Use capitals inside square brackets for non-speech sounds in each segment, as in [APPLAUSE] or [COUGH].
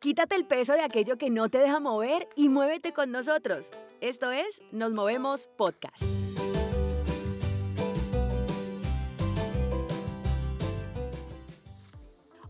Quítate el peso de aquello que no te deja mover y muévete con nosotros. Esto es Nos Movemos Podcast.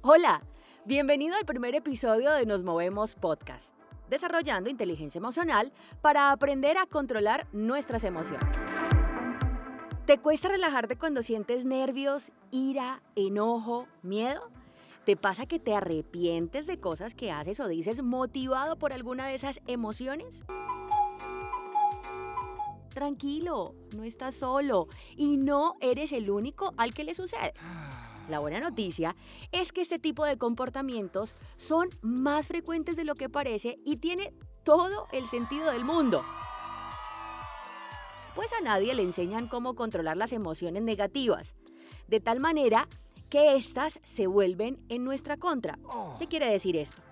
Hola, bienvenido al primer episodio de Nos Movemos Podcast, desarrollando inteligencia emocional para aprender a controlar nuestras emociones. ¿Te cuesta relajarte cuando sientes nervios, ira, enojo, miedo? ¿Te pasa que te arrepientes de cosas que haces o dices motivado por alguna de esas emociones? Tranquilo, no estás solo y no eres el único al que le sucede. La buena noticia es que este tipo de comportamientos son más frecuentes de lo que parece y tiene todo el sentido del mundo. Pues a nadie le enseñan cómo controlar las emociones negativas, de tal manera que éstas se vuelven en nuestra contra. ¿Qué quiere decir esto?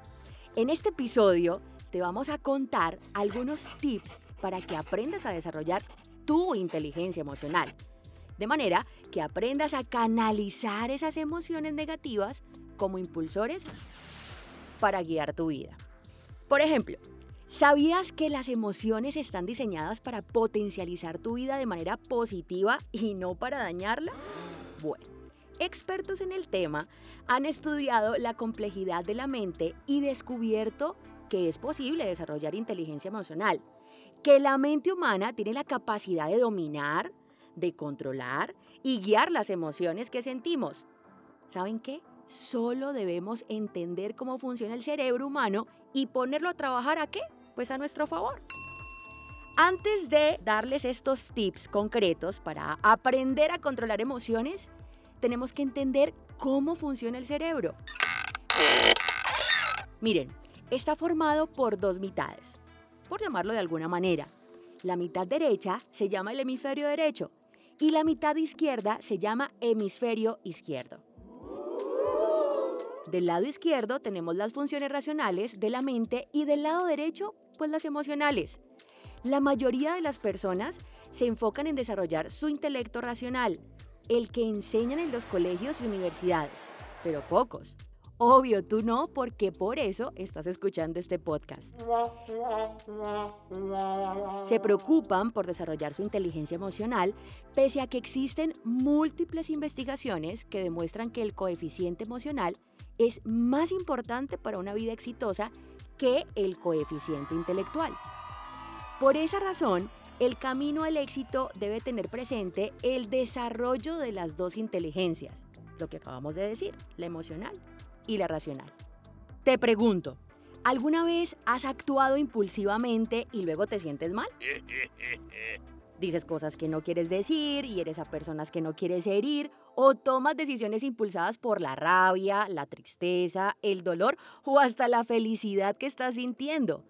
En este episodio te vamos a contar algunos tips para que aprendas a desarrollar tu inteligencia emocional. De manera que aprendas a canalizar esas emociones negativas como impulsores para guiar tu vida. Por ejemplo, ¿sabías que las emociones están diseñadas para potencializar tu vida de manera positiva y no para dañarla? Bueno, Expertos en el tema han estudiado la complejidad de la mente y descubierto que es posible desarrollar inteligencia emocional, que la mente humana tiene la capacidad de dominar, de controlar y guiar las emociones que sentimos. ¿Saben qué? Solo debemos entender cómo funciona el cerebro humano y ponerlo a trabajar a qué? Pues a nuestro favor. Antes de darles estos tips concretos para aprender a controlar emociones, tenemos que entender cómo funciona el cerebro. Miren, está formado por dos mitades, por llamarlo de alguna manera. La mitad derecha se llama el hemisferio derecho y la mitad izquierda se llama hemisferio izquierdo. Del lado izquierdo tenemos las funciones racionales de la mente y del lado derecho, pues las emocionales. La mayoría de las personas se enfocan en desarrollar su intelecto racional, el que enseñan en los colegios y universidades, pero pocos. Obvio, tú no, porque por eso estás escuchando este podcast. Se preocupan por desarrollar su inteligencia emocional, pese a que existen múltiples investigaciones que demuestran que el coeficiente emocional es más importante para una vida exitosa que el coeficiente intelectual. Por esa razón, el camino al éxito debe tener presente el desarrollo de las dos inteligencias, lo que acabamos de decir, la emocional y la racional. Te pregunto, ¿alguna vez has actuado impulsivamente y luego te sientes mal? [LAUGHS] Dices cosas que no quieres decir y eres a personas que no quieres herir o tomas decisiones impulsadas por la rabia, la tristeza, el dolor o hasta la felicidad que estás sintiendo.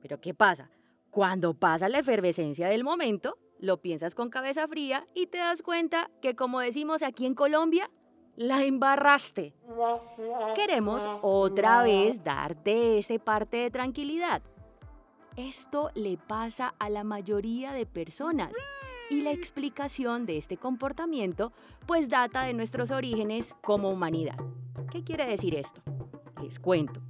Pero ¿qué pasa? Cuando pasa la efervescencia del momento, lo piensas con cabeza fría y te das cuenta que, como decimos aquí en Colombia, la embarraste. Queremos otra vez darte ese parte de tranquilidad. Esto le pasa a la mayoría de personas y la explicación de este comportamiento pues data de nuestros orígenes como humanidad. ¿Qué quiere decir esto? Les cuento.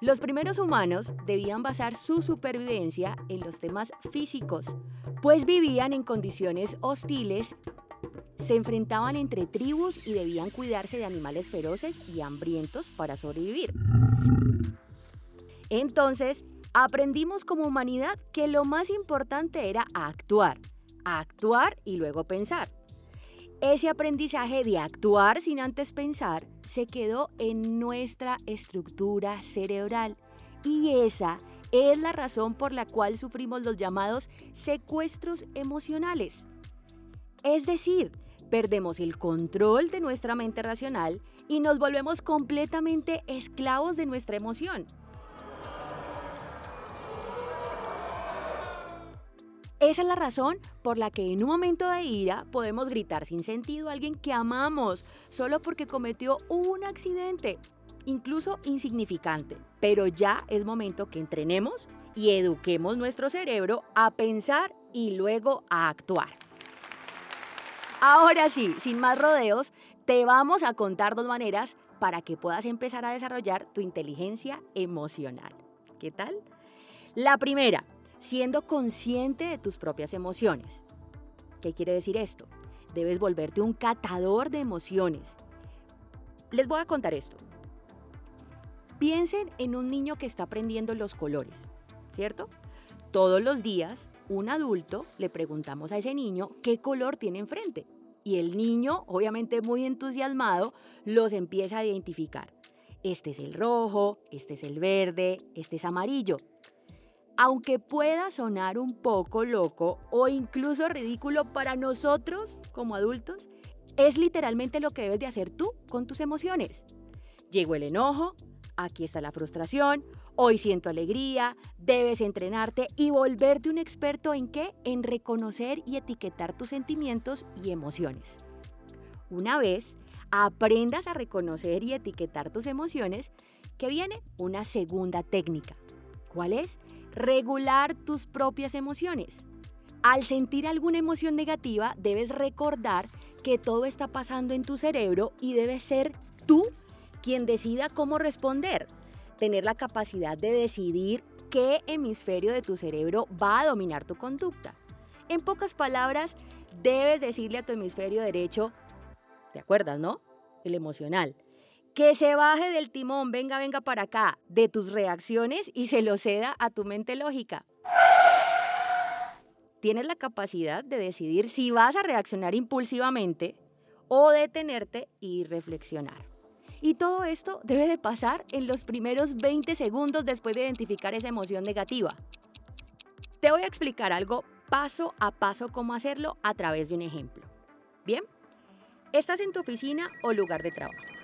Los primeros humanos debían basar su supervivencia en los temas físicos, pues vivían en condiciones hostiles, se enfrentaban entre tribus y debían cuidarse de animales feroces y hambrientos para sobrevivir. Entonces, aprendimos como humanidad que lo más importante era actuar, actuar y luego pensar. Ese aprendizaje de actuar sin antes pensar se quedó en nuestra estructura cerebral y esa es la razón por la cual sufrimos los llamados secuestros emocionales. Es decir, perdemos el control de nuestra mente racional y nos volvemos completamente esclavos de nuestra emoción. Esa es la razón por la que en un momento de ira podemos gritar sin sentido a alguien que amamos solo porque cometió un accidente, incluso insignificante. Pero ya es momento que entrenemos y eduquemos nuestro cerebro a pensar y luego a actuar. Ahora sí, sin más rodeos, te vamos a contar dos maneras para que puedas empezar a desarrollar tu inteligencia emocional. ¿Qué tal? La primera, siendo consciente de tus propias emociones. ¿Qué quiere decir esto? Debes volverte un catador de emociones. Les voy a contar esto. Piensen en un niño que está aprendiendo los colores, ¿cierto? Todos los días, un adulto le preguntamos a ese niño qué color tiene enfrente. Y el niño, obviamente muy entusiasmado, los empieza a identificar. Este es el rojo, este es el verde, este es amarillo. Aunque pueda sonar un poco loco o incluso ridículo para nosotros como adultos, es literalmente lo que debes de hacer tú con tus emociones. Llegó el enojo, aquí está la frustración, hoy siento alegría, debes entrenarte y volverte un experto en qué? En reconocer y etiquetar tus sentimientos y emociones. Una vez aprendas a reconocer y etiquetar tus emociones, que viene una segunda técnica. ¿Cuál es? Regular tus propias emociones. Al sentir alguna emoción negativa, debes recordar que todo está pasando en tu cerebro y debes ser tú quien decida cómo responder. Tener la capacidad de decidir qué hemisferio de tu cerebro va a dominar tu conducta. En pocas palabras, debes decirle a tu hemisferio derecho, ¿te acuerdas, no? El emocional que se baje del timón, venga, venga para acá, de tus reacciones y se lo ceda a tu mente lógica. Tienes la capacidad de decidir si vas a reaccionar impulsivamente o detenerte y reflexionar. Y todo esto debe de pasar en los primeros 20 segundos después de identificar esa emoción negativa. Te voy a explicar algo paso a paso cómo hacerlo a través de un ejemplo. Bien, estás en tu oficina o lugar de trabajo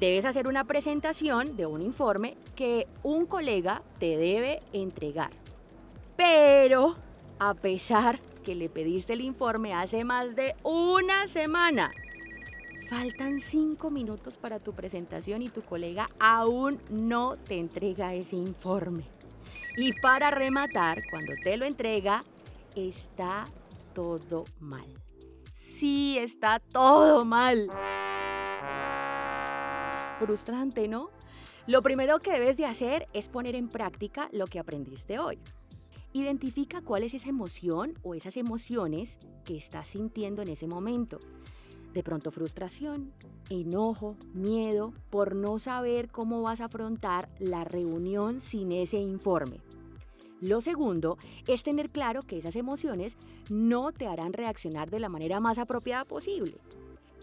debes hacer una presentación de un informe que un colega te debe entregar. Pero, a pesar que le pediste el informe hace más de una semana, faltan cinco minutos para tu presentación y tu colega aún no te entrega ese informe. Y para rematar, cuando te lo entrega, está todo mal. Sí, está todo mal frustrante, ¿no? Lo primero que debes de hacer es poner en práctica lo que aprendiste hoy. Identifica cuál es esa emoción o esas emociones que estás sintiendo en ese momento. De pronto frustración, enojo, miedo por no saber cómo vas a afrontar la reunión sin ese informe. Lo segundo es tener claro que esas emociones no te harán reaccionar de la manera más apropiada posible.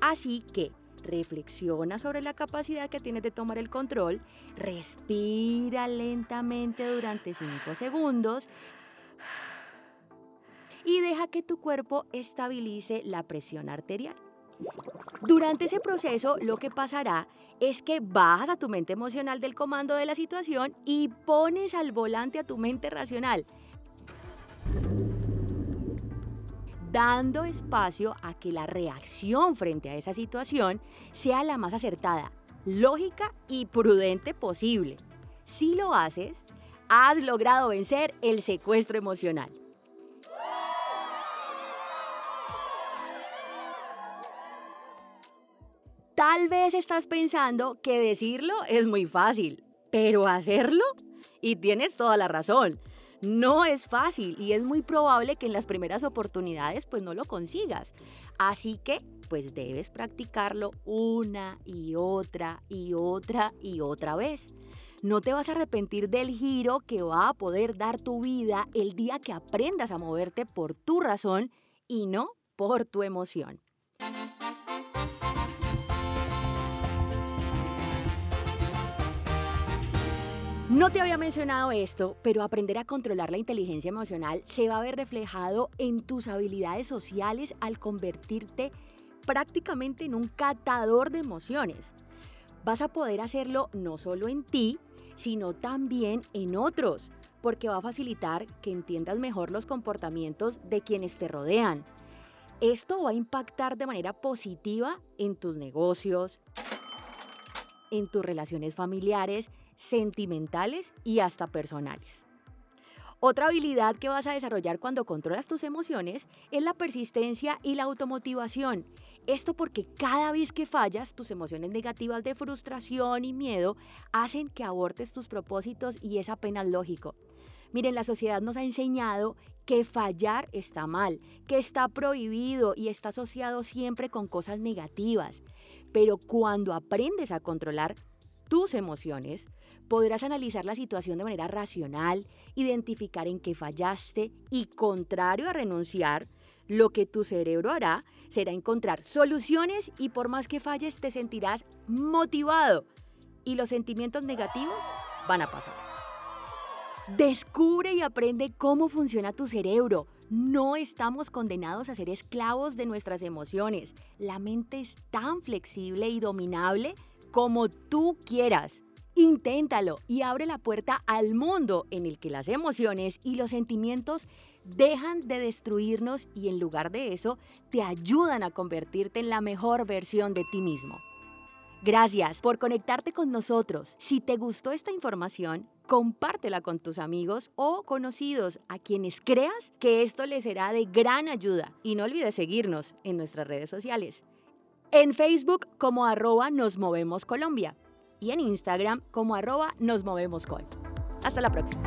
Así que reflexiona sobre la capacidad que tienes de tomar el control, respira lentamente durante 5 segundos y deja que tu cuerpo estabilice la presión arterial. Durante ese proceso lo que pasará es que bajas a tu mente emocional del comando de la situación y pones al volante a tu mente racional dando espacio a que la reacción frente a esa situación sea la más acertada, lógica y prudente posible. Si lo haces, has logrado vencer el secuestro emocional. Tal vez estás pensando que decirlo es muy fácil, pero hacerlo, y tienes toda la razón, no es fácil y es muy probable que en las primeras oportunidades pues no lo consigas. Así que pues debes practicarlo una y otra y otra y otra vez. No te vas a arrepentir del giro que va a poder dar tu vida el día que aprendas a moverte por tu razón y no por tu emoción. No te había mencionado esto, pero aprender a controlar la inteligencia emocional se va a ver reflejado en tus habilidades sociales al convertirte prácticamente en un catador de emociones. Vas a poder hacerlo no solo en ti, sino también en otros, porque va a facilitar que entiendas mejor los comportamientos de quienes te rodean. Esto va a impactar de manera positiva en tus negocios, en tus relaciones familiares, sentimentales y hasta personales. Otra habilidad que vas a desarrollar cuando controlas tus emociones es la persistencia y la automotivación. Esto porque cada vez que fallas, tus emociones negativas de frustración y miedo hacen que abortes tus propósitos y es apenas lógico. Miren, la sociedad nos ha enseñado que fallar está mal, que está prohibido y está asociado siempre con cosas negativas. Pero cuando aprendes a controlar tus emociones, podrás analizar la situación de manera racional, identificar en qué fallaste y, contrario a renunciar, lo que tu cerebro hará será encontrar soluciones y por más que falles te sentirás motivado y los sentimientos negativos van a pasar. Descubre y aprende cómo funciona tu cerebro. No estamos condenados a ser esclavos de nuestras emociones. La mente es tan flexible y dominable como tú quieras. Inténtalo y abre la puerta al mundo en el que las emociones y los sentimientos dejan de destruirnos y en lugar de eso te ayudan a convertirte en la mejor versión de ti mismo. Gracias por conectarte con nosotros. Si te gustó esta información, compártela con tus amigos o conocidos a quienes creas que esto les será de gran ayuda. Y no olvides seguirnos en nuestras redes sociales. En Facebook como arroba nos movemos Colombia y en Instagram como arroba nos movemos. Hasta la próxima.